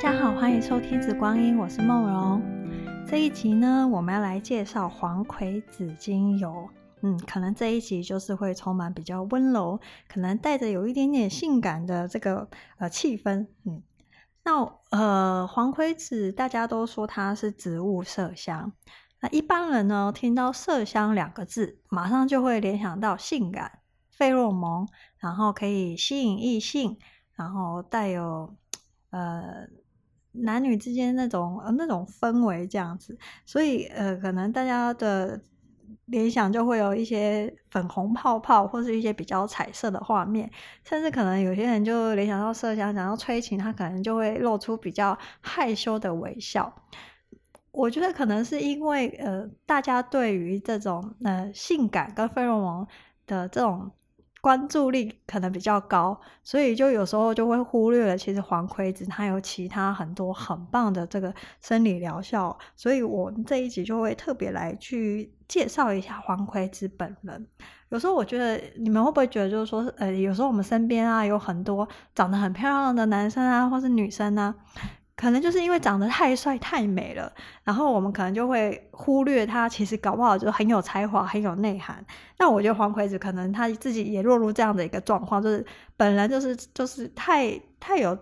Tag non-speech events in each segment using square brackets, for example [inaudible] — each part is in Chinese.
大家好，欢迎收听《紫光音》，我是梦蓉。这一集呢，我们要来介绍黄葵紫精油。嗯，可能这一集就是会充满比较温柔，可能带着有一点点性感的这个呃气氛。嗯，那呃黄葵籽大家都说它是植物麝香，那一般人呢听到麝香两个字，马上就会联想到性感、费洛蒙，然后可以吸引异性，然后带有呃。男女之间那种呃那种氛围这样子，所以呃可能大家的联想就会有一些粉红泡泡或是一些比较彩色的画面，甚至可能有些人就联想到麝香，想到催情，他可能就会露出比较害羞的微笑。我觉得可能是因为呃大家对于这种呃性感跟费洛蒙的这种。关注力可能比较高，所以就有时候就会忽略了，其实黄葵子它有其他很多很棒的这个生理疗效，所以我这一集就会特别来去介绍一下黄葵子本人。有时候我觉得你们会不会觉得，就是说，呃，有时候我们身边啊有很多长得很漂亮的男生啊，或是女生啊。可能就是因为长得太帅太美了，然后我们可能就会忽略他，其实搞不好就很有才华，很有内涵。那我觉得黄葵子可能他自己也落入这样的一个状况，就是本人就是就是太太有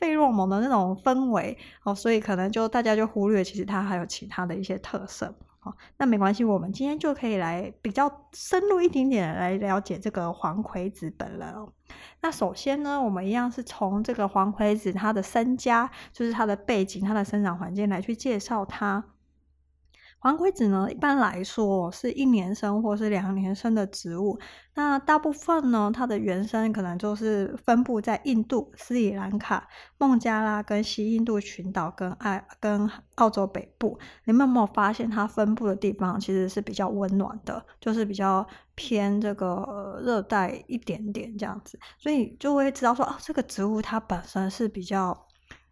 费洛蒙的那种氛围哦，所以可能就大家就忽略，其实他还有其他的一些特色。好，那没关系，我们今天就可以来比较深入一点点来了解这个黄葵子本人哦。那首先呢，我们一样是从这个黄葵子它的身家，就是它的背景、它的生长环境来去介绍它。黄葵子呢，一般来说是一年生或是两年生的植物。那大部分呢，它的原生可能就是分布在印度、斯里兰卡、孟加拉跟西印度群岛跟爱跟澳洲北部。你们有没有发现它分布的地方其实是比较温暖的，就是比较偏这个热带一点点这样子，所以就会知道说，哦，这个植物它本身是比较。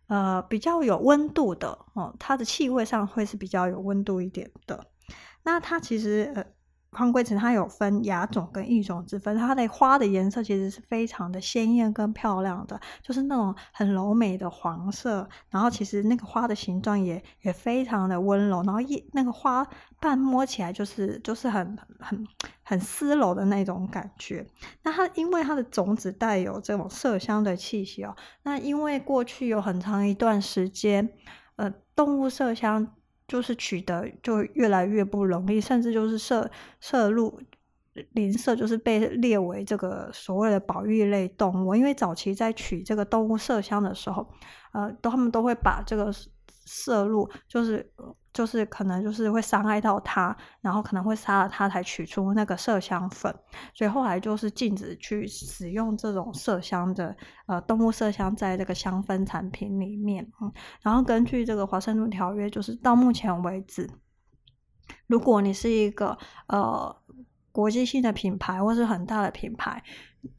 呃，比较有温度的哦，它的气味上会是比较有温度一点的。那它其实呃。黄葵籽它有分亚种跟异种之分，它的花的颜色其实是非常的鲜艳跟漂亮的，就是那种很柔美的黄色。然后其实那个花的形状也也非常的温柔，然后一那个花瓣摸起来就是就是很很很丝柔的那种感觉。那它因为它的种子带有这种麝香的气息哦，那因为过去有很长一段时间，呃，动物麝香。就是取得就越来越不容易，甚至就是摄摄入林麝，就是被列为这个所谓的保育类动物。因为早期在取这个动物麝香的时候，呃，都他们都会把这个。摄入就是就是可能就是会伤害到它，然后可能会杀了它才取出那个麝香粉，所以后来就是禁止去使用这种麝香的呃动物麝香在这个香氛产品里面。嗯，然后根据这个华盛顿条约，就是到目前为止，如果你是一个呃国际性的品牌或是很大的品牌，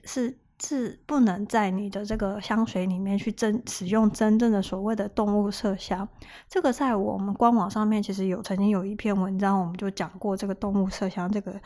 是。是不能在你的这个香水里面去真使用真正的所谓的动物麝香。这个在我们官网上面其实有曾经有一篇文章，我们就讲过这个动物麝香这个。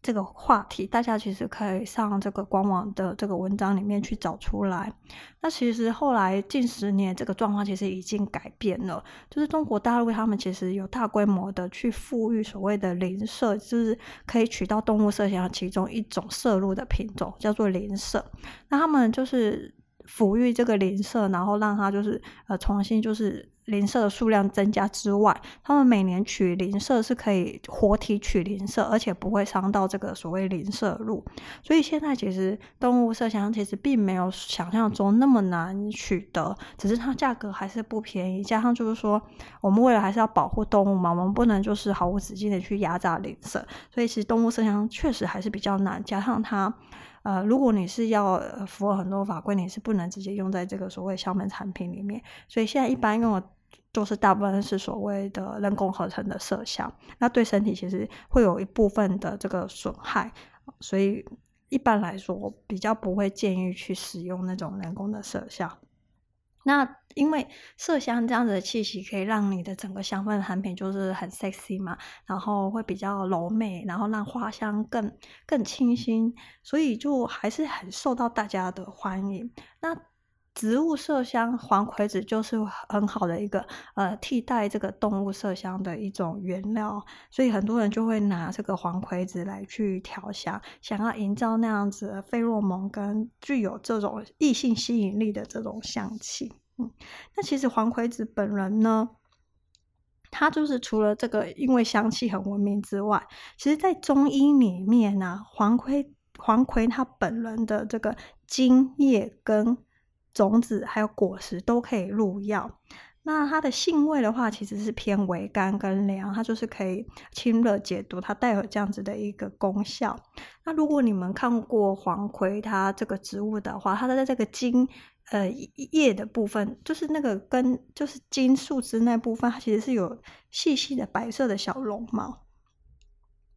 这个话题，大家其实可以上这个官网的这个文章里面去找出来。那其实后来近十年，这个状况其实已经改变了。就是中国大陆他们其实有大规模的去复育所谓的林麝，就是可以取到动物麝香其中一种摄入的品种，叫做林麝。那他们就是抚育这个林麝，然后让它就是呃重新就是。林麝的数量增加之外，他们每年取林麝是可以活体取林麝，而且不会伤到这个所谓林麝路。所以现在其实动物麝香其实并没有想象中那么难取得，只是它价格还是不便宜。加上就是说，我们为了还是要保护动物嘛，我们不能就是毫无止境的去压榨林麝，所以其实动物麝香确实还是比较难。加上它。呃，如果你是要符合很多法规，你是不能直接用在这个所谓香门产品里面。所以现在一般用的就是大部分是所谓的人工合成的麝香，那对身体其实会有一部分的这个损害，所以一般来说比较不会建议去使用那种人工的麝香。那因为麝香这样子的气息可以让你的整个香氛产品就是很 sexy 嘛，然后会比较柔美，然后让花香更更清新，所以就还是很受到大家的欢迎。那植物麝香黄葵子就是很好的一个呃替代这个动物麝香的一种原料，所以很多人就会拿这个黄葵子来去调香，想要营造那样子的费洛蒙跟具有这种异性吸引力的这种香气。嗯，那其实黄葵子本人呢，它就是除了这个因为香气很闻名之外，其实在中医里面呢、啊，黄葵黄葵它本人的这个茎叶跟种子还有果实都可以入药。那它的性味的话，其实是偏微甘跟凉，它就是可以清热解毒，它带有这样子的一个功效。那如果你们看过黄葵它这个植物的话，它的在这个茎呃叶的部分，就是那个根，就是茎树枝那部分，它其实是有细细的白色的小绒毛。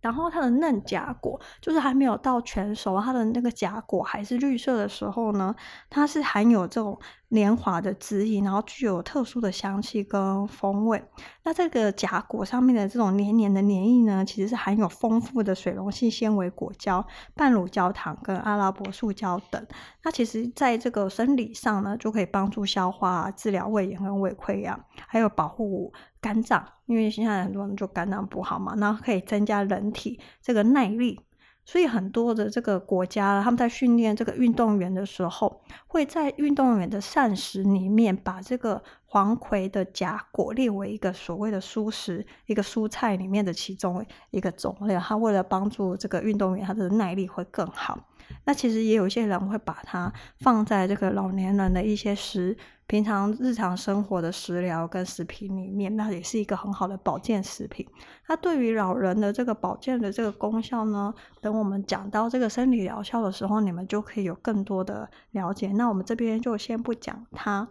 然后它的嫩荚果就是还没有到全熟，它的那个荚果还是绿色的时候呢，它是含有这种黏滑的汁液，然后具有特殊的香气跟风味。那这个荚果上面的这种黏黏的黏液呢，其实是含有丰富的水溶性纤维果胶、半乳焦糖跟阿拉伯树胶等。那其实在这个生理上呢，就可以帮助消化、治疗胃炎跟胃溃疡，还有保护。肝脏，因为现在很多人就肝脏不好嘛，然后可以增加人体这个耐力，所以很多的这个国家他们在训练这个运动员的时候，会在运动员的膳食里面把这个黄葵的荚果列为一个所谓的蔬食，一个蔬菜里面的其中一个种类。它为了帮助这个运动员，他的耐力会更好。那其实也有一些人会把它放在这个老年人的一些食。平常日常生活的食疗跟食品里面，那也是一个很好的保健食品。它对于老人的这个保健的这个功效呢，等我们讲到这个生理疗效的时候，你们就可以有更多的了解。那我们这边就先不讲它。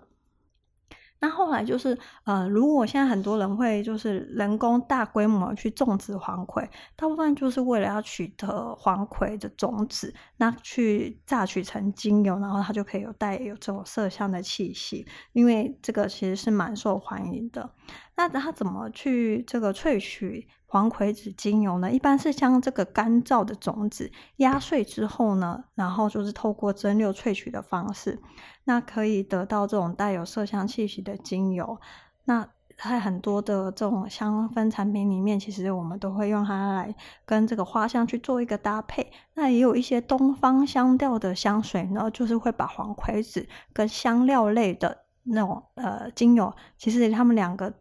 那后来就是，呃，如果现在很多人会就是人工大规模去种植黄葵，大部分就是为了要取得黄葵的种子，那去榨取成精油，然后它就可以有带有这种麝香的气息，因为这个其实是蛮受欢迎的。那它怎么去这个萃取黄葵子精油呢？一般是将这个干燥的种子压碎之后呢，然后就是透过蒸馏萃取的方式，那可以得到这种带有麝香气息的精油。那在很多的这种香氛产品里面，其实我们都会用它来跟这个花香去做一个搭配。那也有一些东方香调的香水呢，就是会把黄葵子跟香料类的那种呃精油，其实他们两个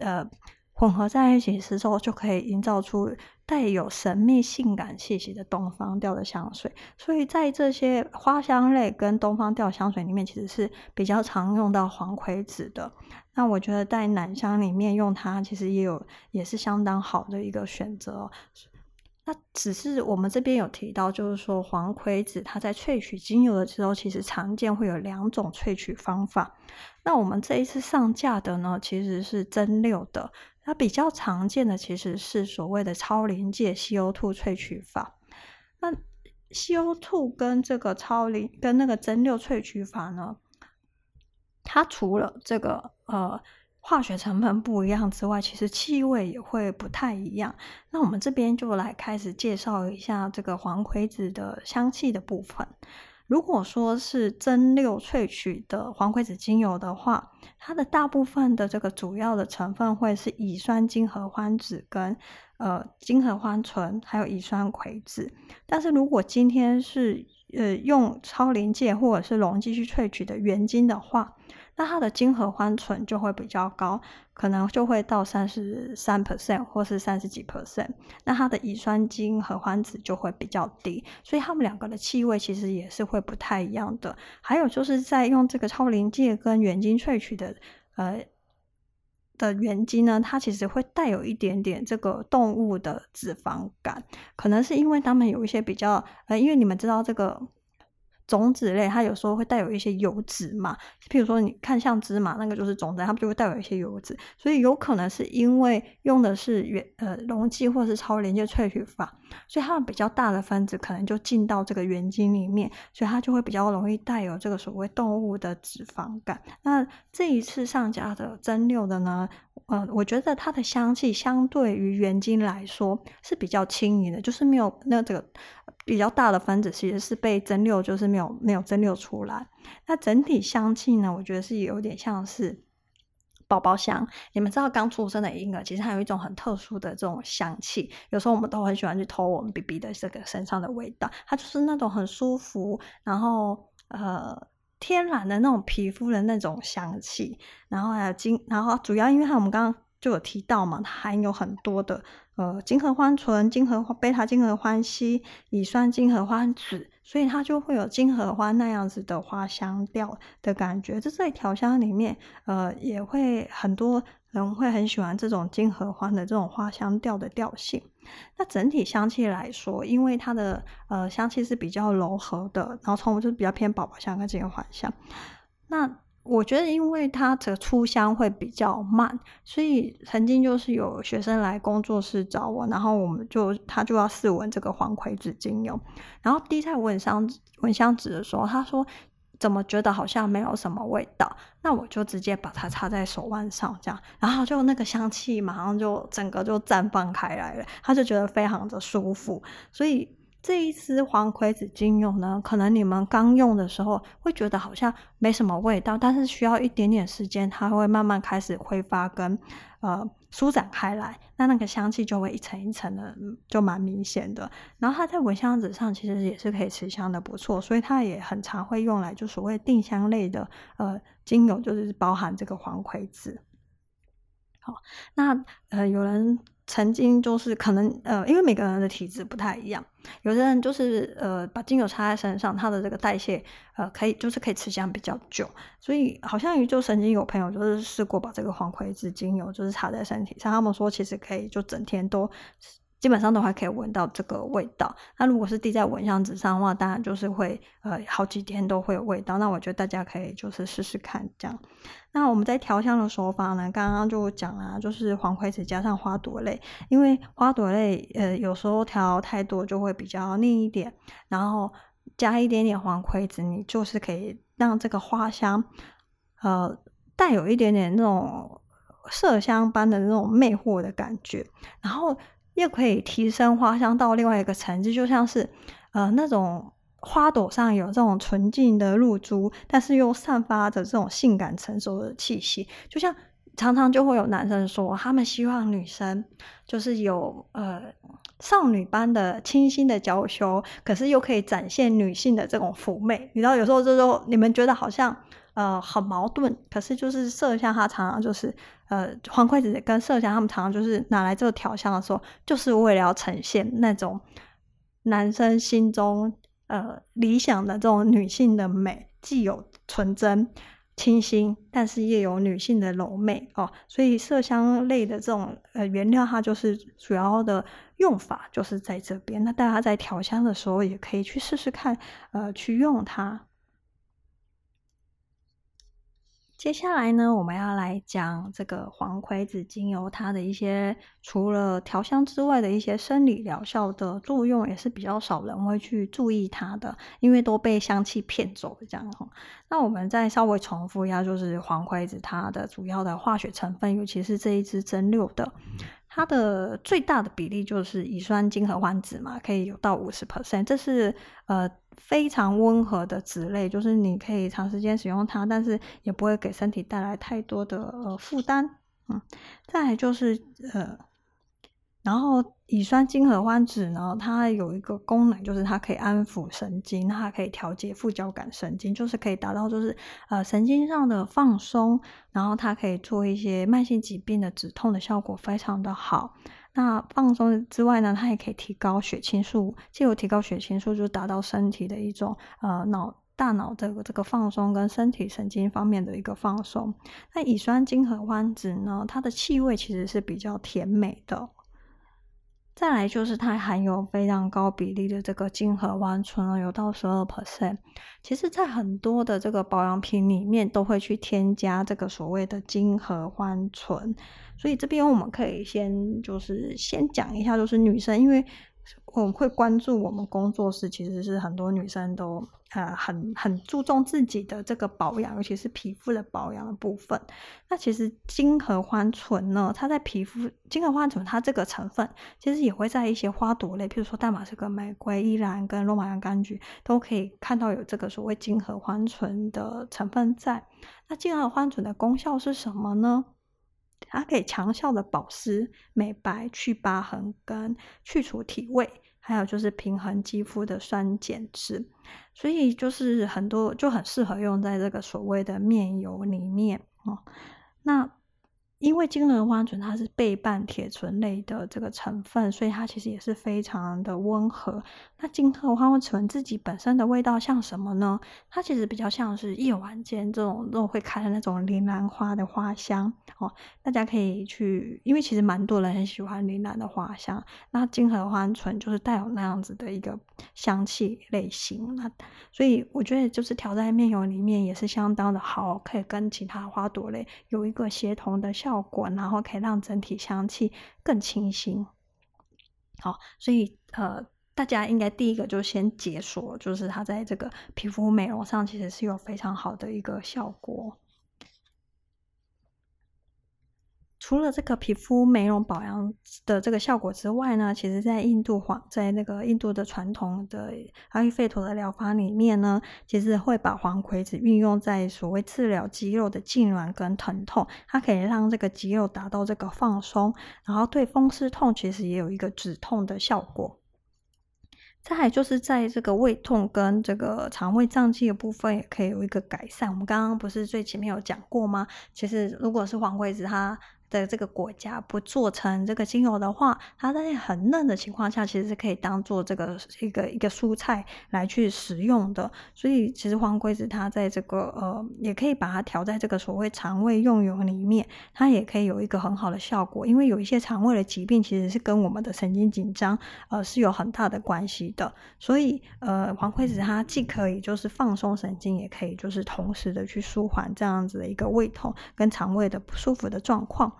呃。混合在一起之后，就可以营造出带有神秘性感气息的东方调的香水。所以在这些花香类跟东方调香水里面，其实是比较常用到黄葵子的。那我觉得在男香里面用它，其实也有也是相当好的一个选择。那只是我们这边有提到，就是说黄葵子它在萃取精油的时候，其实常见会有两种萃取方法。那我们这一次上架的呢，其实是蒸馏的。它比较常见的其实是所谓的超临界 CO2 萃取法。那 CO2 跟这个超临跟那个蒸馏萃取法呢，它除了这个呃。化学成分不一样之外，其实气味也会不太一样。那我们这边就来开始介绍一下这个黄葵子的香气的部分。如果说是蒸馏萃取的黄葵子精油的话，它的大部分的这个主要的成分会是乙酸金合欢酯跟呃金合欢醇，还有乙酸葵酯。但是如果今天是呃用超临界或者是溶剂去萃取的原精的话，那它的精合欢醇就会比较高，可能就会到三十三 percent 或是三十几 percent。那它的乙酸精合欢酯就会比较低，所以它们两个的气味其实也是会不太一样的。还有就是在用这个超临界跟原精萃取的呃的原精呢，它其实会带有一点点这个动物的脂肪感，可能是因为它们有一些比较呃，因为你们知道这个。种子类，它有时候会带有一些油脂嘛，譬如说你看像芝麻那个就是种子，它们就会带有一些油脂，所以有可能是因为用的是原呃溶剂或者是超临界萃取法，所以它比较大的分子可能就进到这个原精里面，所以它就会比较容易带有这个所谓动物的脂肪感。那这一次上架的蒸馏的呢，呃，我觉得它的香气相对于原精来说是比较轻盈的，就是没有那这个。比较大的分子其实是被蒸馏，就是没有没有蒸馏出来。那整体香气呢，我觉得是有点像是宝宝香。你们知道刚出生的婴儿其实还有一种很特殊的这种香气，有时候我们都很喜欢去偷我们 BB 的这个身上的味道，它就是那种很舒服，然后呃天然的那种皮肤的那种香气，然后还有金，然后主要因为它我们刚刚就有提到嘛，它含有很多的。呃，金合欢醇、金合贝塔金合欢烯、乙酸金合欢酯，所以它就会有金合欢那样子的花香调的感觉。这在调香里面，呃，也会很多人会很喜欢这种金合欢的这种花香调的调性。那整体香气来说，因为它的呃香气是比较柔和的，然后从我就比较偏宝宝香跟金合欢香。那我觉得，因为它的出香会比较慢，所以曾经就是有学生来工作室找我，然后我们就他就要试闻这个黄葵子精油，然后滴在蚊香蚊香纸的时候，他说怎么觉得好像没有什么味道？那我就直接把它插在手腕上，这样，然后就那个香气马上就整个就绽放开来了，他就觉得非常的舒服，所以。这一支黄葵子精油呢，可能你们刚用的时候会觉得好像没什么味道，但是需要一点点时间，它会慢慢开始挥发跟呃舒展开来，那那个香气就会一层一层的，就蛮明显的。然后它在蚊香纸上其实也是可以持香的不错，所以它也很常会用来就所谓定香类的呃精油，就是包含这个黄葵子。好，那呃有人。曾经就是可能呃，因为每个人的体质不太一样，有的人就是呃，把精油擦在身上，他的这个代谢呃，可以就是可以持香比较久，所以好像就曾经有朋友就是试过把这个黄葵子精油就是擦在身体上，他们说其实可以就整天都。基本上都还可以闻到这个味道。那如果是滴在蚊香纸上的话，当然就是会呃好几天都会有味道。那我觉得大家可以就是试试看这样。那我们在调香的手法呢，刚刚就讲了，就是黄葵子加上花朵类，因为花朵类呃有时候调太多就会比较腻一点，然后加一点点黄葵子，你就是可以让这个花香呃带有一点点那种麝香般的那种魅惑的感觉，然后。又可以提升花香到另外一个层次，就像是，呃，那种花朵上有这种纯净的露珠，但是又散发着这种性感成熟的气息。就像常常就会有男生说，他们希望女生就是有呃少女般的清新的娇羞，可是又可以展现女性的这种妩媚。你知道，有时候这时候你们觉得好像。呃，很矛盾，可是就是麝香，它常常就是呃，黄葵子跟麝香，他们常常就是拿来这个调香的时候，就是为了要呈现那种男生心中呃理想的这种女性的美，既有纯真清新，但是也有女性的柔媚哦。所以麝香类的这种呃原料，它就是主要的用法就是在这边。那大家在调香的时候，也可以去试试看，呃，去用它。接下来呢，我们要来讲这个黄葵子精油，它的一些除了调香之外的一些生理疗效的作用，也是比较少人会去注意它的，因为都被香气骗走了这样。那我们再稍微重复一下，就是黄葵子它的主要的化学成分，尤其是这一支蒸馏的。它的最大的比例就是乙酸金合欢酯嘛，可以有到五十 percent，这是呃非常温和的脂类，就是你可以长时间使用它，但是也不会给身体带来太多的呃负担。嗯，再就是呃。然后乙酸金合欢酯呢，它有一个功能，就是它可以安抚神经，它可以调节副交感神经，就是可以达到就是呃神经上的放松，然后它可以做一些慢性疾病的止痛的效果非常的好。那放松之外呢，它也可以提高血清素，借由提高血清素，就达到身体的一种呃脑大脑这个这个放松跟身体神经方面的一个放松。那乙酸金合欢酯呢，它的气味其实是比较甜美的。再来就是它含有非常高比例的这个金合欢醇，有到十二 percent。其实，在很多的这个保养品里面，都会去添加这个所谓的金合欢醇。所以这边我们可以先就是先讲一下，就是女生，因为我们会关注我们工作室，其实是很多女生都呃很很注重自己的这个保养，尤其是皮肤的保养的部分。那其实金合欢醇呢，它在皮肤金合欢醇它这个成分，其实也会在一些花朵类，譬如说大马士革玫瑰、依兰跟罗马洋甘菊，都可以看到有这个所谓金合欢醇的成分在。那金合欢醇的功效是什么呢？它可以强效的保湿、美白、去疤痕跟去除体味，还有就是平衡肌肤的酸碱值，所以就是很多就很适合用在这个所谓的面油里面哦。那因为金合欢醇它是倍半铁醇类的这个成分，所以它其实也是非常的温和。那金合欢醇自己本身的味道像什么呢？它其实比较像是夜晚间这种这种会开的那种铃兰花的花香哦。大家可以去，因为其实蛮多人很喜欢铃兰的花香。那金合欢醇就是带有那样子的一个香气类型。那所以我觉得就是调在面油里面也是相当的好，可以跟其他花朵类有一个协同的效效果，然后可以让整体香气更清新。好，所以呃。大家应该第一个就先解锁，就是它在这个皮肤美容上其实是有非常好的一个效果。除了这个皮肤美容保养的这个效果之外呢，其实在印度黄在那个印度的传统的阿育吠陀的疗法里面呢，其实会把黄葵子运用在所谓治疗肌肉的痉挛跟疼痛，它可以让这个肌肉达到这个放松，然后对风湿痛其实也有一个止痛的效果。再来就是在这个胃痛跟这个肠胃胀气的部分，也可以有一个改善。我们刚刚不是最前面有讲过吗？其实如果是黄葵子，它的这个果荚不做成这个精油的话，它在很嫩的情况下，其实是可以当做这个一个一个蔬菜来去食用的。所以其实黄葵子它在这个呃，也可以把它调在这个所谓肠胃用油里面，它也可以有一个很好的效果。因为有一些肠胃的疾病其实是跟我们的神经紧张呃是有很大的关系的。所以呃黄葵子它既可以就是放松神经，也可以就是同时的去舒缓这样子的一个胃痛跟肠胃的不舒服的状况。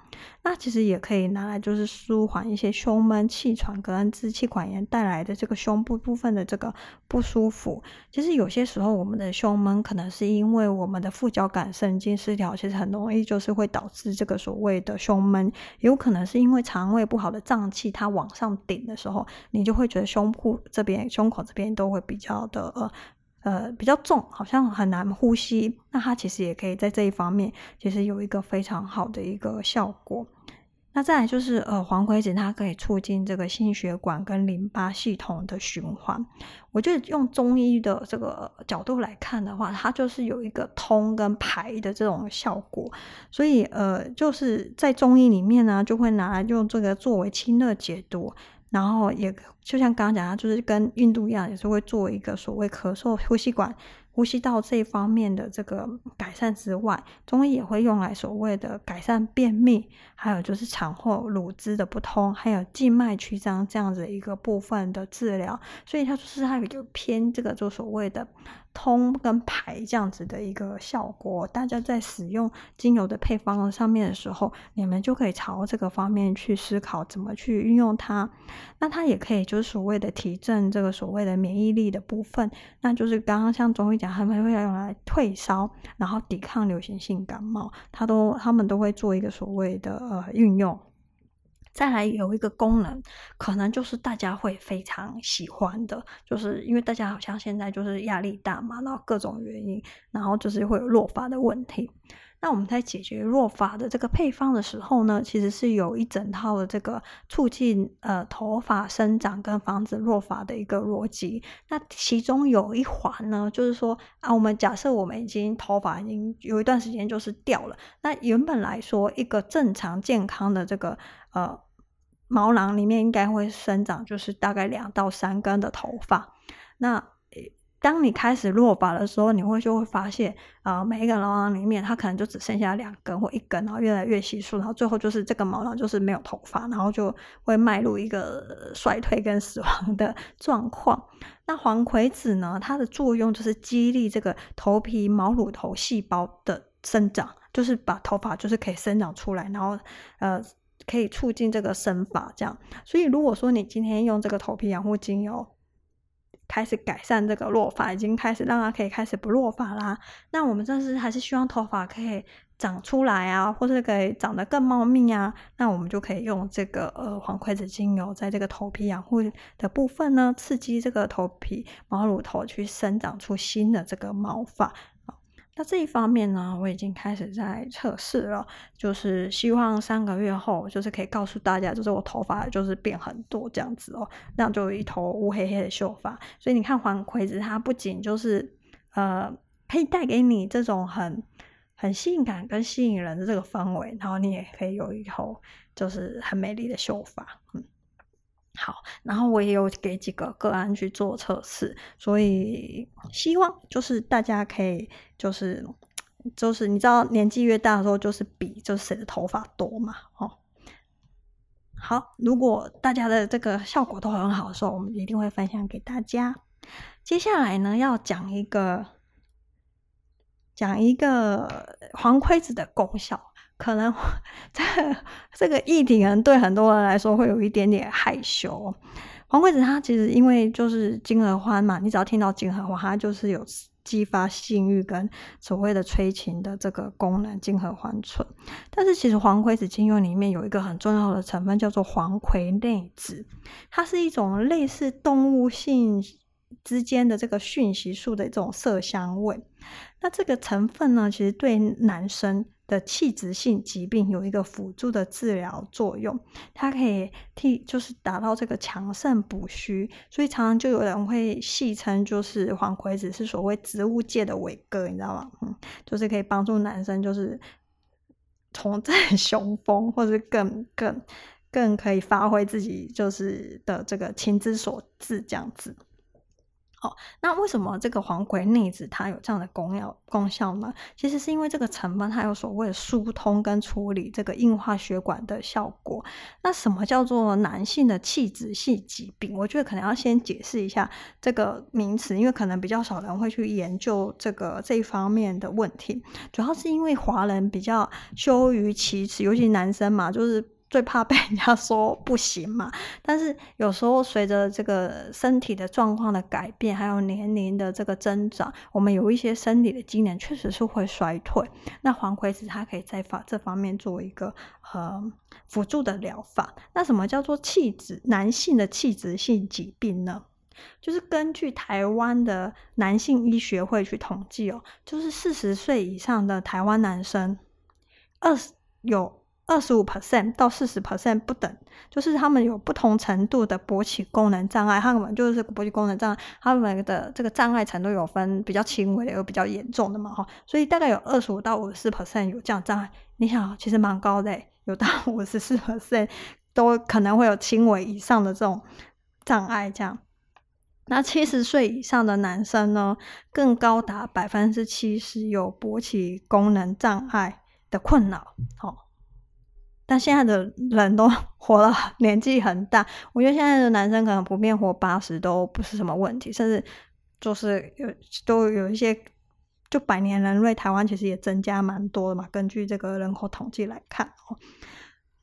那其实也可以拿来，就是舒缓一些胸闷、气喘跟支气管炎带来的这个胸部部分的这个不舒服。其实有些时候，我们的胸闷可能是因为我们的副交感神经失调，其实很容易就是会导致这个所谓的胸闷。有可能是因为肠胃不好的胀气，它往上顶的时候，你就会觉得胸部这边、胸口这边都会比较的呃。呃，比较重，好像很难呼吸。那它其实也可以在这一方面，其实有一个非常好的一个效果。那再来就是，呃，黄葵子它可以促进这个心血管跟淋巴系统的循环。我觉得用中医的这个角度来看的话，它就是有一个通跟排的这种效果。所以，呃，就是在中医里面呢，就会拿来用这个作为清热解毒。然后也就像刚刚讲的，就是跟印度一样，也是会做一个所谓咳嗽呼吸管。呼吸道这一方面的这个改善之外，中医也会用来所谓的改善便秘，还有就是产后乳汁的不通，还有静脉曲张这样子一个部分的治疗。所以它就是它有偏这个就所谓的通跟排这样子的一个效果。大家在使用精油的配方上面的时候，你们就可以朝这个方面去思考怎么去运用它。那它也可以就是所谓的提振这个所谓的免疫力的部分，那就是刚刚像中医讲。他们会用来退烧，然后抵抗流行性感冒，他都他们都会做一个所谓的呃运用。再来有一个功能，可能就是大家会非常喜欢的，就是因为大家好像现在就是压力大嘛，然后各种原因，然后就是会有落发的问题。那我们在解决落发的这个配方的时候呢，其实是有一整套的这个促进呃头发生长跟防止落发的一个逻辑。那其中有一环呢，就是说啊，我们假设我们已经头发已经有一段时间就是掉了，那原本来说一个正常健康的这个呃毛囊里面应该会生长就是大概两到三根的头发，那。当你开始落发的时候，你会就会发现，啊、每一个毛囊里面，它可能就只剩下两根或一根，然后越来越稀疏，然后最后就是这个毛囊就是没有头发，然后就会迈入一个衰退跟死亡的 [laughs] 状况。那黄葵子呢，它的作用就是激励这个头皮毛乳头细胞的生长，就是把头发就是可以生长出来，然后呃。可以促进这个生发，这样。所以如果说你今天用这个头皮养护精油，开始改善这个落发，已经开始让它可以开始不落发啦。那我们这是还是希望头发可以长出来啊，或者可以长得更茂密啊。那我们就可以用这个呃黄葵子精油，在这个头皮养护的部分呢，刺激这个头皮毛乳头去生长出新的这个毛发。那这一方面呢，我已经开始在测试了，就是希望三个月后，就是可以告诉大家，就是我头发就是变很多这样子哦，那就有一头乌黑黑的秀发。所以你看黄葵子，它不仅就是呃可以带给你这种很很性感跟吸引人的这个氛围，然后你也可以有一头就是很美丽的秀发，嗯。好，然后我也有给几个个案去做测试，所以希望就是大家可以就是就是你知道年纪越大的时候，就是比就是谁的头发多嘛，哦。好，如果大家的这个效果都很好的时候，我们一定会分享给大家。接下来呢，要讲一个讲一个黄葵子的功效。可能这、这个议题可能对很多人来说会有一点点害羞。黄葵子它其实因为就是金合欢嘛，你只要听到金合欢，它就是有激发性欲跟所谓的催情的这个功能，金合欢醇。但是其实黄葵子精油里面有一个很重要的成分叫做黄葵内酯，它是一种类似动物性之间的这个讯息素的这种色香味。那这个成分呢，其实对男生的器质性疾病有一个辅助的治疗作用，它可以替就是达到这个强肾补虚，所以常常就有人会戏称，就是黄葵子是所谓植物界的伟哥，你知道吗？嗯，就是可以帮助男生就是重振 [laughs] 雄风，或者更更更可以发挥自己就是的这个情之所至这样子。哦，那为什么这个黄葵内酯它有这样的功效功效呢？其实是因为这个成分它有所谓的疏通跟处理这个硬化血管的效果。那什么叫做男性的器质性疾病？我觉得可能要先解释一下这个名词，因为可能比较少人会去研究这个这一方面的问题。主要是因为华人比较羞于启齿，尤其男生嘛，就是。最怕被人家说不行嘛，但是有时候随着这个身体的状况的改变，还有年龄的这个增长，我们有一些生理的机能确实是会衰退。那黄葵子它可以在法这方面做一个呃辅助的疗法。那什么叫做气质男性的气质性疾病呢？就是根据台湾的男性医学会去统计哦，就是四十岁以上的台湾男生，二十有。二十五 percent 到四十 percent 不等，就是他们有不同程度的勃起功能障碍，他们就是勃起功能障碍，他们的这个障碍程度有分比较轻微的，有比较严重的嘛，哈，所以大概有二十五到五十四 percent 有这样障碍。你想，其实蛮高的，有到 [laughs] 五十四 percent 都可能会有轻微以上的这种障碍。这样，那七十岁以上的男生呢，更高达百分之七十有勃起功能障碍的困扰，好。但现在的人都 [laughs] 活了年纪很大，我觉得现在的男生可能普遍活八十都不是什么问题，甚至就是有都有一些就百年人类，台湾其实也增加蛮多的嘛。根据这个人口统计来看哦。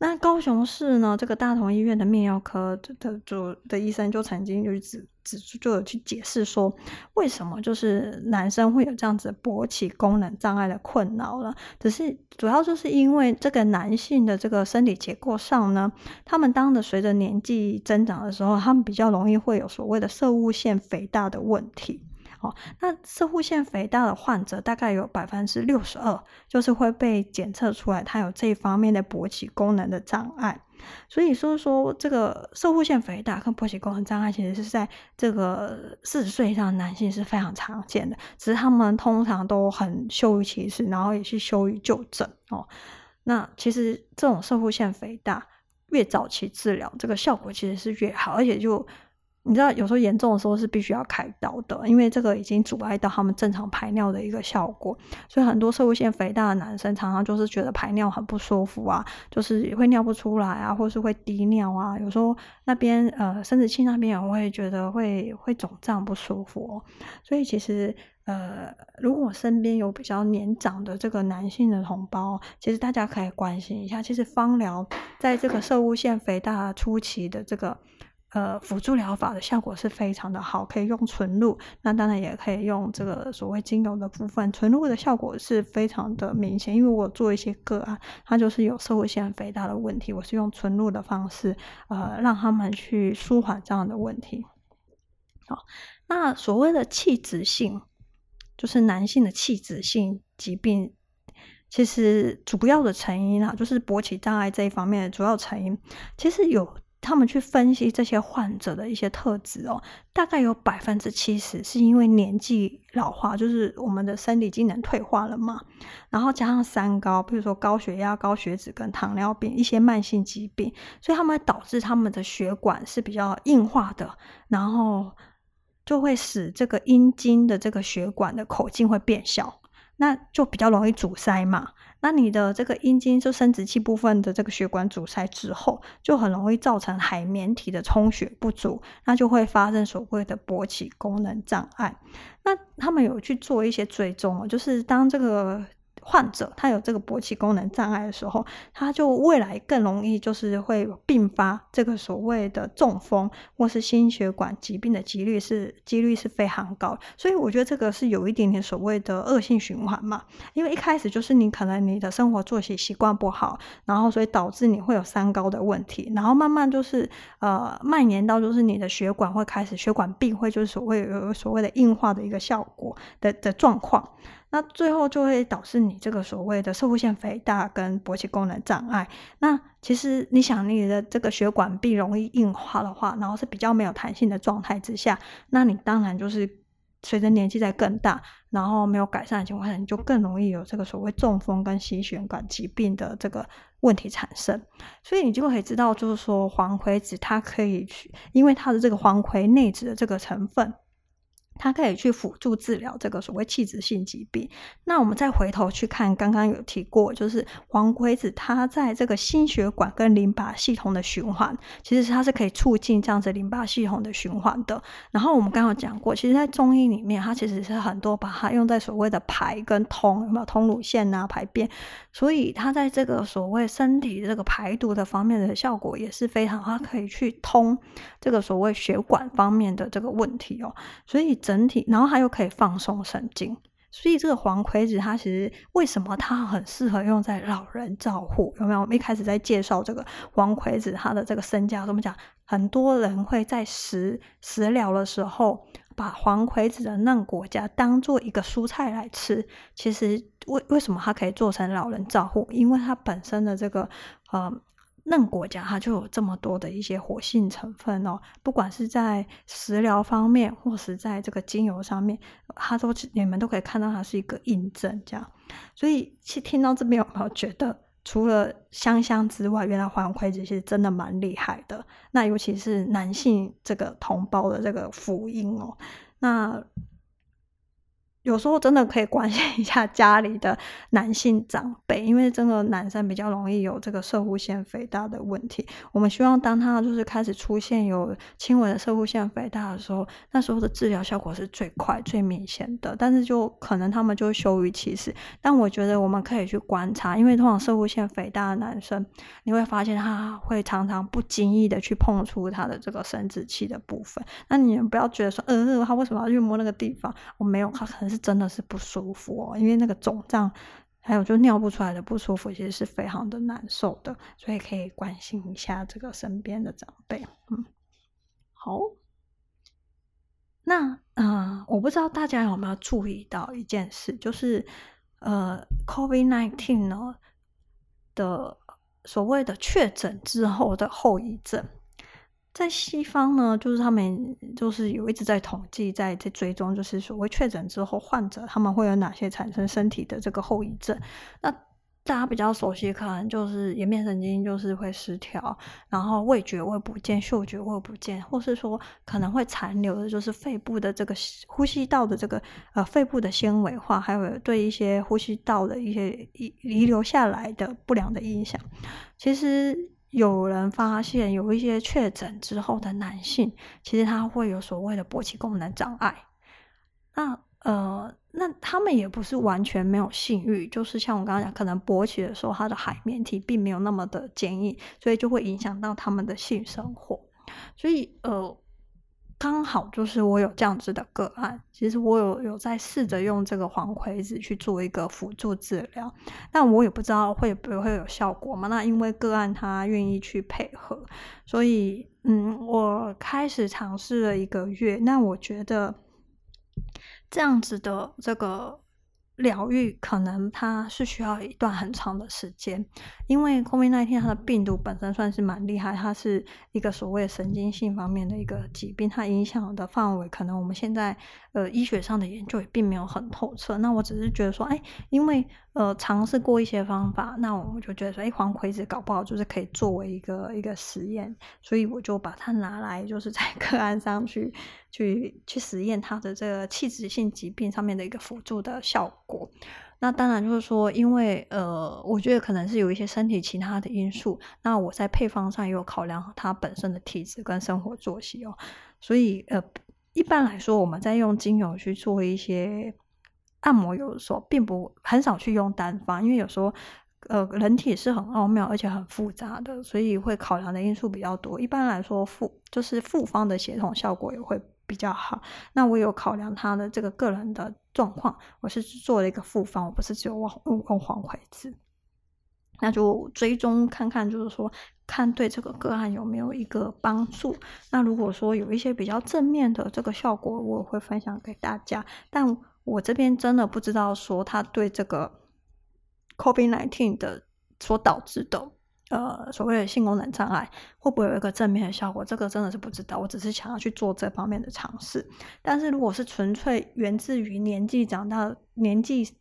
那高雄市呢，这个大同医院的泌尿科的的主的医生就曾经就指指，就有去解释说，为什么就是男生会有这样子勃起功能障碍的困扰了。只是主要就是因为这个男性的这个生理结构上呢，他们当的随着年纪增长的时候，他们比较容易会有所谓的射物腺肥大的问题。哦，那摄护腺肥大的患者大概有百分之六十二，就是会被检测出来他有这一方面的勃起功能的障碍。所以说说这个摄护腺肥大跟勃起功能障碍，其实是在这个四十岁以上男性是非常常见的，只是他们通常都很羞于启齿，然后也是羞于就诊哦。那其实这种摄护腺肥大越早期治疗，这个效果其实是越好，而且就。你知道，有时候严重的时候是必须要开刀的，因为这个已经阻碍到他们正常排尿的一个效果。所以很多摄护腺肥大的男生常常就是觉得排尿很不舒服啊，就是会尿不出来啊，或是会滴尿啊。有时候那边呃生殖器那边也会觉得会会肿胀不舒服。所以其实呃，如果身边有比较年长的这个男性的同胞，其实大家可以关心一下。其实芳疗在这个摄护腺肥大初期的这个。呃，辅助疗法的效果是非常的好，可以用纯露，那当然也可以用这个所谓精油的部分。纯露的效果是非常的明显，因为我做一些个案，它就是有社会性肥大的问题，我是用纯露的方式，呃，让他们去舒缓这样的问题。好，那所谓的器质性，就是男性的器质性疾病，其实主要的成因啊，就是勃起障碍这一方面的主要成因，其实有。他们去分析这些患者的一些特质哦，大概有百分之七十是因为年纪老化，就是我们的生理机能退化了嘛，然后加上三高，比如说高血压、高血脂跟糖尿病一些慢性疾病，所以他们会导致他们的血管是比较硬化的，然后就会使这个阴茎的这个血管的口径会变小，那就比较容易阻塞嘛。那你的这个阴茎就生殖器部分的这个血管阻塞之后，就很容易造成海绵体的充血不足，那就会发生所谓的勃起功能障碍。那他们有去做一些追踪哦，就是当这个。患者他有这个勃起功能障碍的时候，他就未来更容易就是会并发这个所谓的中风或是心血管疾病的几率是几率是非常高，所以我觉得这个是有一点点所谓的恶性循环嘛，因为一开始就是你可能你的生活作息习惯不好，然后所以导致你会有三高的问题，然后慢慢就是呃蔓延到就是你的血管会开始血管壁会就是所谓所谓的硬化的一个效果的的状况。那最后就会导致你这个所谓的摄护腺肥大跟勃起功能障碍。那其实你想你的这个血管壁容易硬化的话，然后是比较没有弹性的状态之下，那你当然就是随着年纪在更大，然后没有改善的情况下，你就更容易有这个所谓中风跟心血管疾病的这个问题产生。所以你就可以知道，就是说黄葵子它可以去，因为它的这个黄葵内酯的这个成分。它可以去辅助治疗这个所谓器质性疾病。那我们再回头去看，刚刚有提过，就是黄葵子它在这个心血管跟淋巴系统的循环，其实它是可以促进这样子淋巴系统的循环的。然后我们刚刚讲过，其实，在中医里面，它其实是很多把它用在所谓的排跟通，有没有通乳腺啊、排便，所以它在这个所谓身体这个排毒的方面的效果也是非常，它可以去通这个所谓血管方面的这个问题哦。所以。整整体，然后它又可以放松神经，所以这个黄葵子它其实为什么它很适合用在老人照护？有没有？我们一开始在介绍这个黄葵子它的这个身价，怎么讲？很多人会在食食疗的时候把黄葵子的嫩果荚当做一个蔬菜来吃。其实为为什么它可以做成老人照护？因为它本身的这个呃。嫩果荚它就有这么多的一些活性成分哦，不管是在食疗方面，或是在这个精油上面，它都你们都可以看到它是一个印证这样。所以，去听到这边有没有觉得，除了香香之外，原来黄葵子其实真的蛮厉害的。那尤其是男性这个同胞的这个福音哦，那。有时候真的可以关心一下家里的男性长辈，因为真的男生比较容易有这个射护腺肥大的问题。我们希望当他就是开始出现有轻微的射护腺肥大的时候，那时候的治疗效果是最快、最明显的。但是就可能他们就羞于启齿。但我觉得我们可以去观察，因为通常射护腺肥大的男生，你会发现他会常常不经意的去碰触他的这个生殖器的部分。那你们不要觉得说，呃，他为什么要去摸那个地方？我没有，他可能。是真的是不舒服哦，因为那个肿胀，还有就尿不出来的不舒服，其实是非常的难受的，所以可以关心一下这个身边的长辈。嗯，好，那嗯、我不知道大家有没有注意到一件事，就是呃，COVID-19 呢的所谓的确诊之后的后遗症。在西方呢，就是他们就是有一直在统计，在在追踪，就是所谓确诊之后患者他们会有哪些产生身体的这个后遗症。那大家比较熟悉，可能就是颜面神经就是会失调，然后味觉会不见，嗅觉会不见，或是说可能会残留的就是肺部的这个呼吸道的这个呃肺部的纤维化，还有对一些呼吸道的一些遗遗留下来的不良的影响。其实有人发现，有一些确诊之后的男性，其实他会有所谓的勃起功能障碍。那呃。那他们也不是完全没有性欲，就是像我刚刚讲，可能勃起的时候，他的海绵体并没有那么的坚硬，所以就会影响到他们的性生活。所以呃，刚好就是我有这样子的个案，其实我有有在试着用这个黄葵子去做一个辅助治疗，但我也不知道会不会有效果嘛。那因为个案他愿意去配合，所以嗯，我开始尝试了一个月，那我觉得。这样子的这个疗愈，可能它是需要一段很长的时间，因为 COVID-19 它的病毒本身算是蛮厉害，它是一个所谓神经性方面的一个疾病，它影响的范围可能我们现在呃医学上的研究也并没有很透彻。那我只是觉得说，哎，因为呃尝试过一些方法，那我就觉得说，哎，黄葵子搞不好就是可以作为一个一个实验，所以我就把它拿来就是在个案上去去去实验它的这个器质性疾病上面的一个辅助的效果。那当然就是说，因为呃，我觉得可能是有一些身体其他的因素，那我在配方上也有考量它本身的体质跟生活作息哦，所以呃，一般来说我们在用精油去做一些按摩有的时候，并不很少去用单方，因为有时候呃，人体是很奥妙而且很复杂的，所以会考量的因素比较多。一般来说，复就是复方的协同效果也会比较好。那我有考量他的这个个人的状况，我是做了一个复方，我不是只有用用黄葵子。那就追踪看看，就是说看对这个个案有没有一个帮助。那如果说有一些比较正面的这个效果，我会分享给大家。但我这边真的不知道说他对这个 COVID-19 的所导致的。呃，所谓的性功能障碍会不会有一个正面的效果？这个真的是不知道。我只是想要去做这方面的尝试。但是如果是纯粹源自于年纪长大，年纪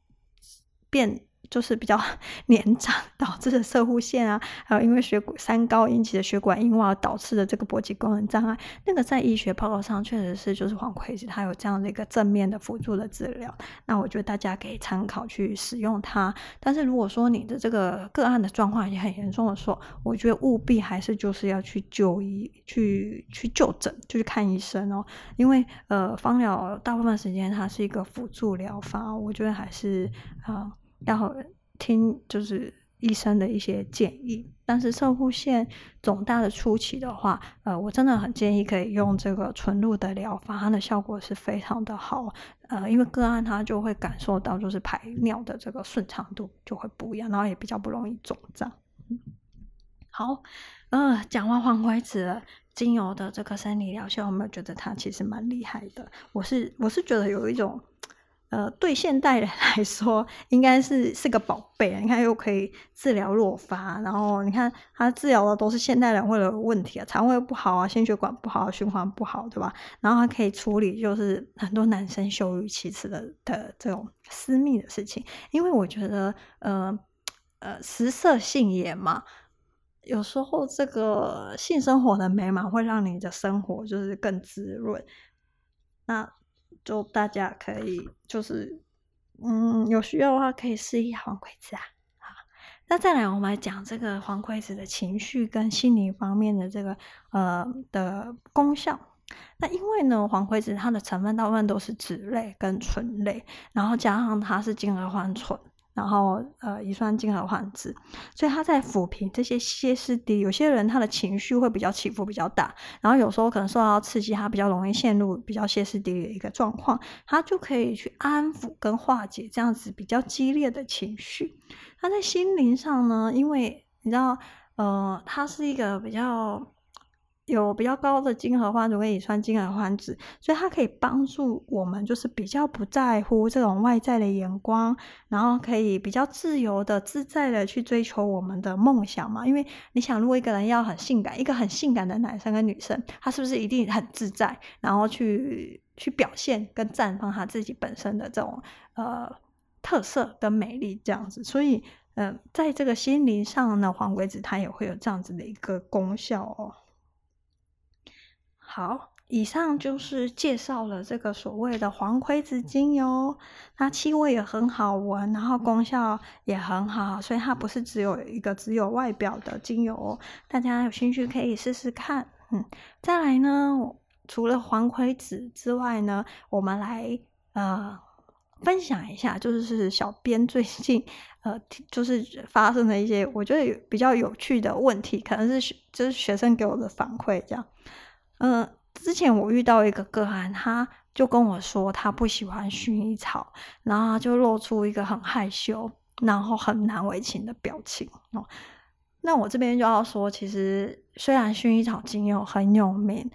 变。就是比较 [laughs] 年长导致的摄护腺啊，还有因为血管三高引起的血管硬化导致的这个勃起功能障碍，那个在医学报告上确实是就是黄葵子它有这样的一个正面的辅助的治疗，那我觉得大家可以参考去使用它。但是如果说你的这个个案的状况已经很严重的时候，我觉得务必还是就是要去就医，去去就诊，就去看医生哦，因为呃芳疗大部分时间它是一个辅助疗法，我觉得还是啊。要听就是医生的一些建议，但是摄护腺肿大的初期的话，呃，我真的很建议可以用这个纯露的疗法，它的效果是非常的好，呃，因为个案他就会感受到就是排尿的这个顺畅度就会不一样，然后也比较不容易肿胀。好，呃，讲完黄瓜子精油的这个生理疗效，有没有觉得它其实蛮厉害的？我是我是觉得有一种。呃，对现代人来说，应该是是个宝贝。你看，又可以治疗弱发，然后你看，它治疗的都是现代人会有问题啊，肠胃不好啊，心血管不好，循环不好，对吧？然后它可以处理，就是很多男生羞于启齿的的这种私密的事情。因为我觉得，呃呃，食色性也嘛，有时候这个性生活的美满会让你的生活就是更滋润。那。就大家可以就是，嗯，有需要的话可以试一下黄葵子啊。好，那再来我们来讲这个黄葵子的情绪跟心理方面的这个呃的功效。那因为呢，黄葵子它的成分大部分都是脂类跟醇类，然后加上它是精合欢醇。然后，呃，乙酸精合欢酯，所以他在抚平这些歇斯底里。有些人他的情绪会比较起伏比较大，然后有时候可能受到刺激，他比较容易陷入比较歇斯底里的一个状况，他就可以去安抚跟化解这样子比较激烈的情绪。他在心灵上呢，因为你知道，呃，他是一个比较。有比较高的金合欢酯跟乙酸金合欢酯，所以它可以帮助我们，就是比较不在乎这种外在的眼光，然后可以比较自由的、自在的去追求我们的梦想嘛。因为你想，如果一个人要很性感，一个很性感的男生跟女生，他是不是一定很自在，然后去去表现跟绽放他自己本身的这种呃特色跟美丽这样子？所以。嗯、在这个心灵上呢，黄葵子它也会有这样子的一个功效哦。好，以上就是介绍了这个所谓的黄葵子精油，它气味也很好闻，然后功效也很好，所以它不是只有一个只有外表的精油哦。大家有兴趣可以试试看。嗯，再来呢，除了黄葵子之外呢，我们来呃分享一下，就是小编最近呃就是发生的一些我觉得比较有趣的问题，可能是学就是学生给我的反馈这样。嗯、之前我遇到一个个案，他就跟我说他不喜欢薰衣草，然后他就露出一个很害羞，然后很难为情的表情哦。那我这边就要说，其实虽然薰衣草精油很有名，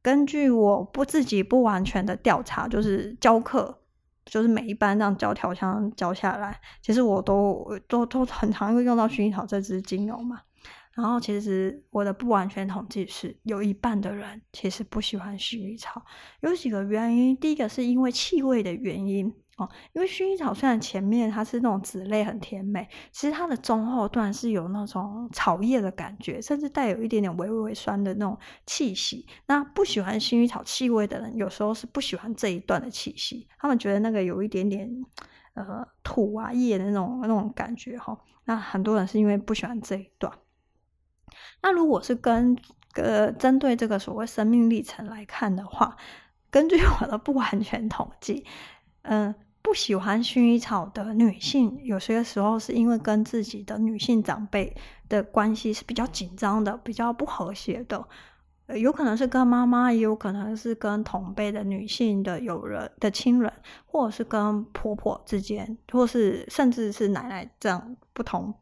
根据我不自己不完全的调查，就是教课，就是每一班这样教调香教下来，其实我都都都很常会用到薰衣草这支精油嘛。然后，其实我的不完全统计是，有一半的人其实不喜欢薰衣草，有几个原因。第一个是因为气味的原因哦，因为薰衣草虽然前面它是那种籽类很甜美，其实它的中后段是有那种草叶的感觉，甚至带有一点点微微酸的那种气息。那不喜欢薰衣草气味的人，有时候是不喜欢这一段的气息，他们觉得那个有一点点呃土啊叶的那种那种感觉哈、哦。那很多人是因为不喜欢这一段。那如果是跟呃针对这个所谓生命历程来看的话，根据我的不完全统计，嗯、不喜欢薰衣草的女性，有些时候是因为跟自己的女性长辈的关系是比较紧张的，比较不和谐的，有可能是跟妈妈，也有可能是跟同辈的女性的友人的亲人，或者是跟婆婆之间，或是甚至是奶奶这样不同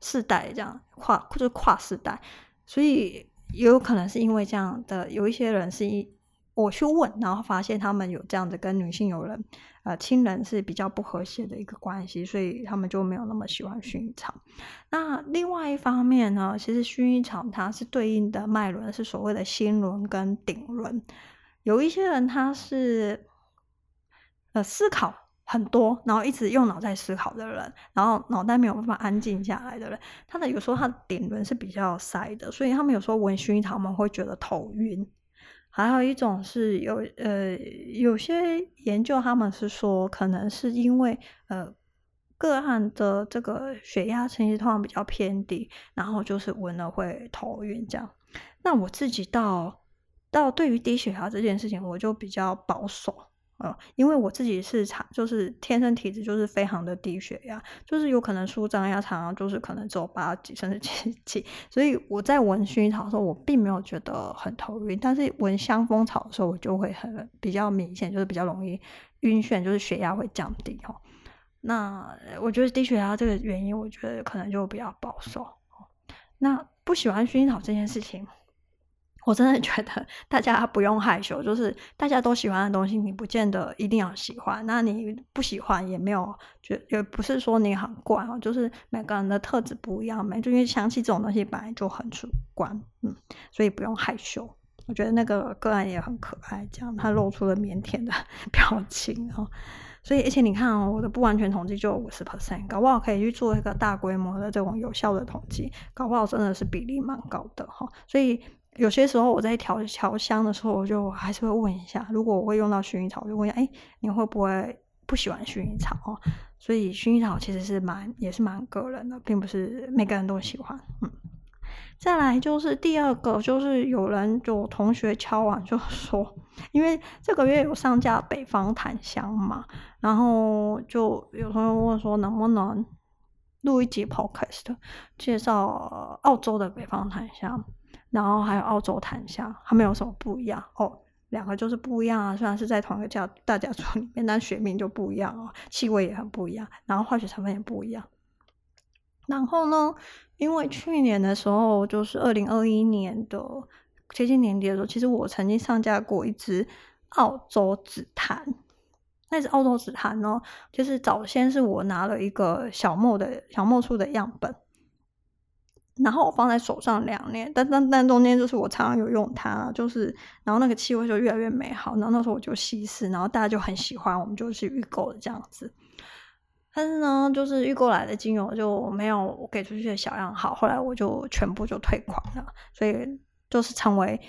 世代这样跨，就是跨世代。所以也有可能是因为这样的，有一些人是一我去问，然后发现他们有这样的跟女性友人、呃亲人是比较不和谐的一个关系，所以他们就没有那么喜欢薰衣草。那另外一方面呢，其实薰衣草它是对应的脉轮是所谓的心轮跟顶轮，有一些人他是呃思考。很多，然后一直用脑在思考的人，然后脑袋没有办法安静下来的人，他的有时候他的顶轮是比较塞的，所以他们有时候闻薰衣草，们会觉得头晕。还有一种是有呃有些研究，他们是说可能是因为呃个案的这个血压其实通常比较偏低，然后就是闻了会头晕这样。那我自己到到对于低血压这件事情，我就比较保守。呃，因为我自己是常就是天生体质就是非常的低血压，就是有可能舒张压常常就是可能只有八几甚至七几，所以我在闻薰衣草的时候，我并没有觉得很头晕，但是闻香蜂草的时候，我就会很比较明显，就是比较容易晕眩，就是血压会降低哦。那我觉得低血压这个原因，我觉得可能就比较保守。那不喜欢薰衣草这件事情。我真的觉得大家不用害羞，就是大家都喜欢的东西，你不见得一定要喜欢。那你不喜欢也没有，就也不是说你很怪哦，就是每个人的特质不一样，嘛就因为香气这种东西本来就很主观，嗯，所以不用害羞。我觉得那个个案也很可爱，这样他露出了腼腆的 [laughs] 表情哦。所以而且你看哦，我的不完全统计就有五十 percent，搞不好可以去做一个大规模的这种有效的统计，搞不好真的是比例蛮高的哈。所以。有些时候我在调调香的时候，我就还是会问一下，如果我会用到薰衣草，我就问一下，哎，你会不会不喜欢薰衣草哦？所以薰衣草其实是蛮也是蛮个人的，并不是每个人都喜欢。嗯，再来就是第二个，就是有人就同学敲完就说，因为这个月有上架北方檀香嘛，然后就有朋友问说，能不能录一集 podcast 介绍澳洲的北方檀香。然后还有澳洲檀香，它们有什么不一样哦？两个就是不一样啊，虽然是在同一个家大家族里面，但学名就不一样哦，气味也很不一样，然后化学成分也不一样。然后呢，因为去年的时候，就是二零二一年的接近年底的时候，其实我曾经上架过一支澳洲紫檀。那支澳洲紫檀呢，就是早先是我拿了一个小莫的小莫树的样本。然后我放在手上两年，但但但中间就是我常常有用它，就是然后那个气味就越来越美好。然后那时候我就稀释，然后大家就很喜欢，我们就去预购了这样子。但是呢，就是预购来的精油就没有我给出去的小样好，后来我就全部就退款了，所以就是成为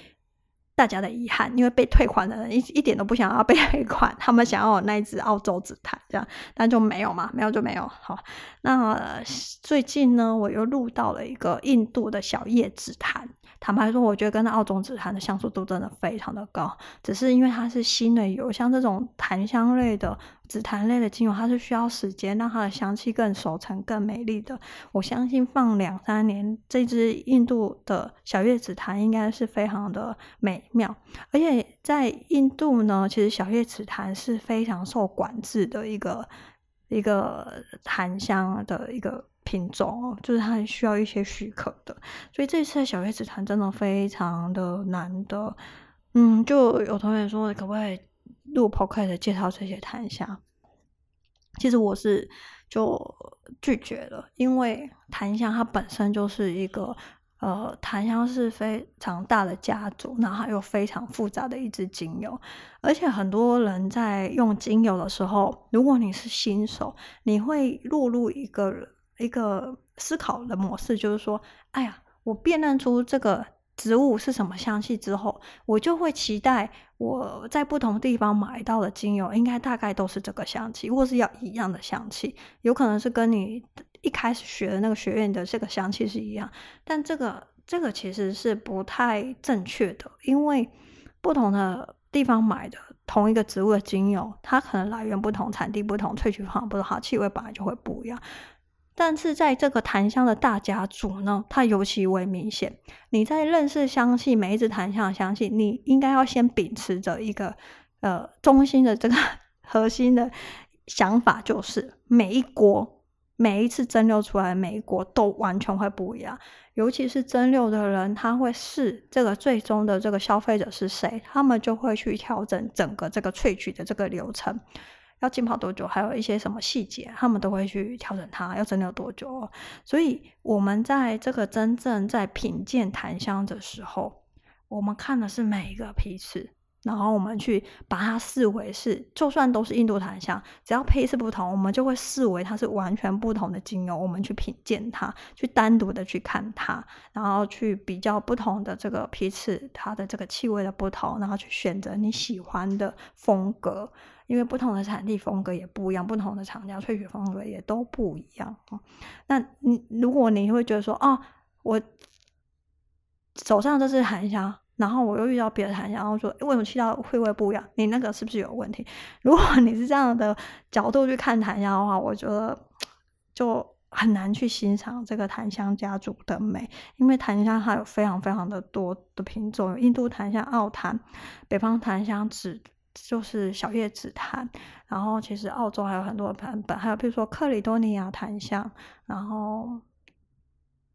大家的遗憾，因为被退款的人一一点都不想要被 [laughs] 退款，他们想要那一支澳洲紫檀这样，但就没有嘛，没有就没有。好，那、最近呢，我又录到了一个印度的小叶紫檀。坦白说，我觉得跟澳洲紫檀的相似度真的非常的高，只是因为它是新的油，像这种檀香类的紫檀类的精油，它是需要时间让它的香气更熟成、更美丽的。我相信放两三年，这支印度的小叶紫檀应该是非常的美妙。而且在印度呢，其实小叶紫檀是非常受管制的一个一个檀香的一个。品种哦，就是它需要一些许可的，所以这次的小叶紫檀真的非常的难得。嗯，就有同学说可不可以录 podcast 介绍这些檀香？其实我是就拒绝了，因为檀香它本身就是一个呃，檀香是非常大的家族，然后还有非常复杂的一支精油，而且很多人在用精油的时候，如果你是新手，你会落入一个。一个思考的模式就是说，哎呀，我辨认出这个植物是什么香气之后，我就会期待我在不同地方买到的精油应该大概都是这个香气，或是要一样的香气，有可能是跟你一开始学的那个学院的这个香气是一样，但这个这个其实是不太正确的，因为不同的地方买的同一个植物的精油，它可能来源不同，产地不同，萃取方法不同，它气味本来就会不一样。但是在这个檀香的大家族呢，它尤其为明显。你在认识香气，每一支檀香的香气，你应该要先秉持着一个呃中心的这个 [laughs] 核心的想法，就是每一锅、每一次蒸馏出来的每一锅都完全会不一样。尤其是蒸馏的人，他会试这个最终的这个消费者是谁，他们就会去调整整个这个萃取的这个流程。要浸泡多久，还有一些什么细节，他们都会去调整它。要蒸馏多久，所以我们在这个真正在品鉴檀香的时候，我们看的是每一个批次，然后我们去把它视为是，就算都是印度檀香，只要批次不同，我们就会视为它是完全不同的精油。我们去品鉴它，去单独的去看它，然后去比较不同的这个批次，它的这个气味的不同，然后去选择你喜欢的风格。因为不同的产地风格也不一样，不同的厂家萃取风格也都不一样。那你如果你会觉得说，哦，我手上这是檀香，然后我又遇到别的檀香，然后说，为什么气道会不会不一样？你那个是不是有问题？[laughs] 如果你是这样的角度去看檀香的话，我觉得就很难去欣赏这个檀香家族的美，因为檀香它有非常非常的多的品种，有印度檀香、澳檀、北方檀香、紫。就是小叶紫檀，然后其实澳洲还有很多版本，还有比如说克里多尼亚檀香，然后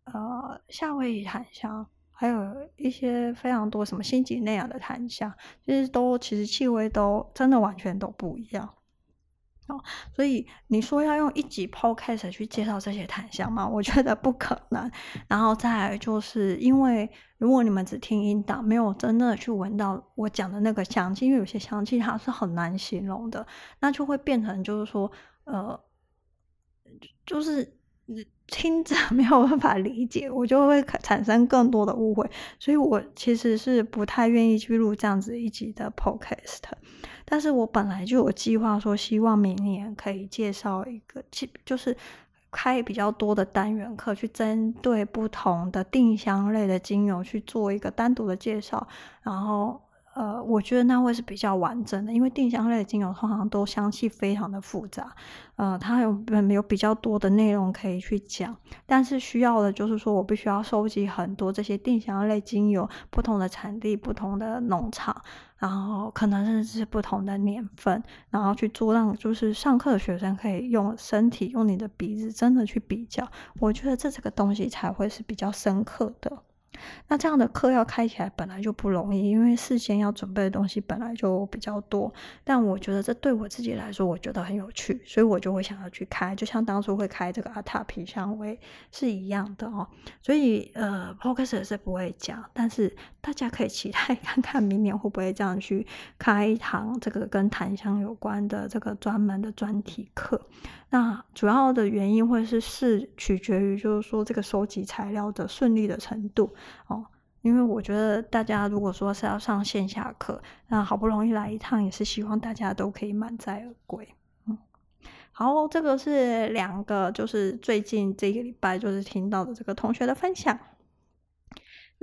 呃夏威夷檀香，还有一些非常多什么新几内亚的檀香，其实都其实气味都真的完全都不一样。哦，所以你说要用一集 podcast 去介绍这些檀香吗？我觉得不可能。然后再来就是因为如果你们只听音档，没有真的去闻到我讲的那个香气，因为有些香气它是很难形容的，那就会变成就是说，呃，就是听着没有办法理解，我就会产生更多的误会。所以我其实是不太愿意去录这样子一集的 podcast。但是我本来就有计划说，希望明年可以介绍一个，就是开比较多的单元课，去针对不同的定香类的精油去做一个单独的介绍，然后。呃，我觉得那会是比较完整的，因为定香类的精油通常都香气非常的复杂，呃，它有没有比较多的内容可以去讲，但是需要的就是说我必须要收集很多这些定香类精油，不同的产地、不同的农场，然后可能甚至是不同的年份，然后去做让就是上课的学生可以用身体、用你的鼻子真的去比较，我觉得这这个东西才会是比较深刻的。那这样的课要开起来本来就不容易，因为事先要准备的东西本来就比较多。但我觉得这对我自己来说，我觉得很有趣，所以我就会想要去开，就像当初会开这个阿塔皮香味是一样的哦。所以呃，Podcast 是不会讲，但是大家可以期待看看明年会不会这样去开一堂这个跟檀香有关的这个专门的专题课。那主要的原因会是是取决于，就是说这个收集材料的顺利的程度哦。因为我觉得大家如果说是要上线下课，那好不容易来一趟，也是希望大家都可以满载而归。嗯，好，这个是两个，就是最近这个礼拜就是听到的这个同学的分享。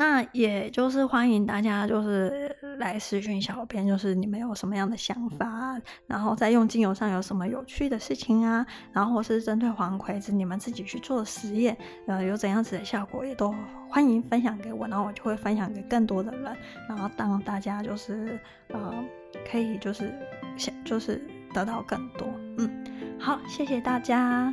那也就是欢迎大家，就是来私讯小编，就是你们有什么样的想法，然后在用精油上有什么有趣的事情啊，然后或是针对黄葵子你们自己去做实验，呃，有怎样子的效果，也都欢迎分享给我，然后我就会分享给更多的人，然后当大家就是呃可以就是想就是得到更多，嗯，好，谢谢大家。